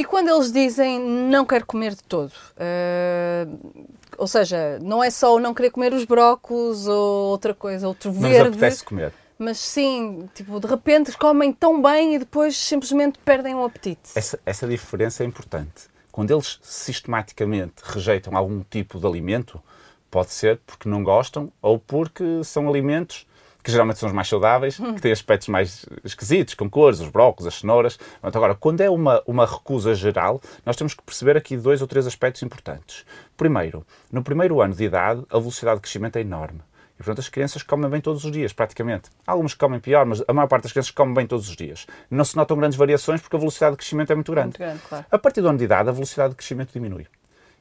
E quando eles dizem não quero comer de todo? Uh, ou seja, não é só não querer comer os brócolos ou outra coisa, outro Não verde. lhes apetece comer. Mas sim, tipo, de repente comem tão bem e depois simplesmente perdem o apetite. Essa, essa diferença é importante. Quando eles sistematicamente rejeitam algum tipo de alimento, pode ser porque não gostam ou porque são alimentos que geralmente são os mais saudáveis, que têm aspectos mais esquisitos, com cores, os brócolos, as cenouras. Pronto, agora, quando é uma, uma recusa geral, nós temos que perceber aqui dois ou três aspectos importantes. Primeiro, no primeiro ano de idade, a velocidade de crescimento é enorme. E, portanto, as crianças comem bem todos os dias, praticamente. Há algumas que comem pior, mas a maior parte das crianças comem bem todos os dias. Não se notam grandes variações porque a velocidade de crescimento é muito grande. Muito grande, claro. A partir do ano de idade, a velocidade de crescimento diminui.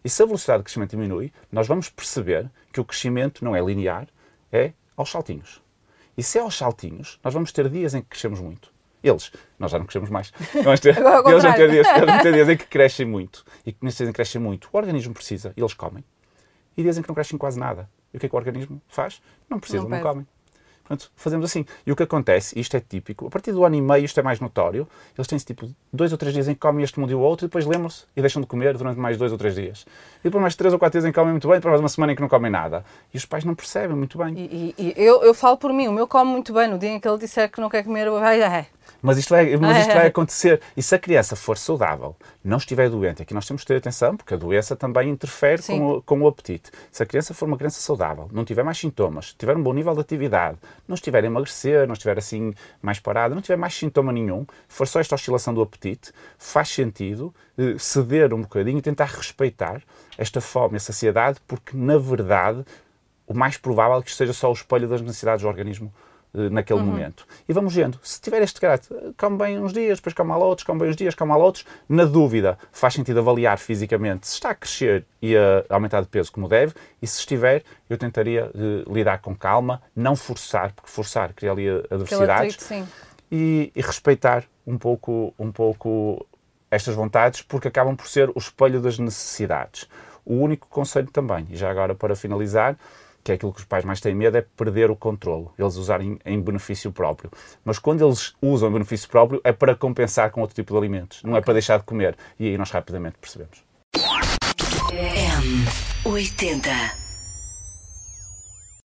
E se a velocidade de crescimento diminui, nós vamos perceber que o crescimento não é linear, é aos saltinhos. E se é aos saltinhos, nós vamos ter dias em que crescemos muito. Eles, nós já não crescemos mais. Vamos ter, Agora eles vão ter, dias, vão ter dias em que crescem muito. E que nesses dias em que crescem muito, o organismo precisa, e eles comem. E dias em que não crescem quase nada. E o que é que o organismo faz? Não precisa, Não não, comem. Portanto, fazemos assim. E o que acontece, isto é típico, a partir do ano e meio isto é mais notório, eles têm tipo dois ou três dias em que comem este mundo e o outro, e depois lembram-se e deixam de comer durante mais dois ou três dias. E depois mais três ou quatro dias em que comem muito bem, depois mais uma semana em que não comem nada. E os pais não percebem muito bem. E, e- e eu, eu falo por mim, o meu come muito bem. No dia em que ele disser que não quer comer, eu ai. Mas isto vai, mas isto vai acontecer. E se a criança for saudável, não estiver doente, aqui nós temos que ter atenção, porque a doença também interfere Sim. com o, com o apetite. Se a criança for uma criança saudável, não tiver mais sintomas, tiver um bom nível de atividade, não estiver a emagrecer, não estiver assim mais parada, não tiver mais sintoma nenhum, for só esta oscilação do apetite, faz sentido eh, ceder um bocadinho e tentar respeitar esta fome e a saciedade, porque na verdade o mais provável é que isto seja só o espelho das necessidades do organismo eh, naquele momento. E vamos vendo. Se tiver este caráter, eh, come bem uns dias, depois come mal outros, come bem uns dias, come mal outros. Na dúvida, faz sentido avaliar fisicamente se está a crescer e a aumentar de peso como deve. E se estiver, eu tentaria eh, lidar com calma, não forçar, porque forçar cria ali adversidades sim. e, e respeitar um pouco, um pouco estas vontades, porque acabam por ser o espelho das necessidades. O único conselho também, e já agora para finalizar, que é aquilo que os pais mais têm medo, é perder o controle, eles usarem em benefício próprio. Mas quando eles usam em benefício próprio, é para compensar com outro tipo de alimentos, não é para deixar de comer. E aí nós rapidamente percebemos. M80.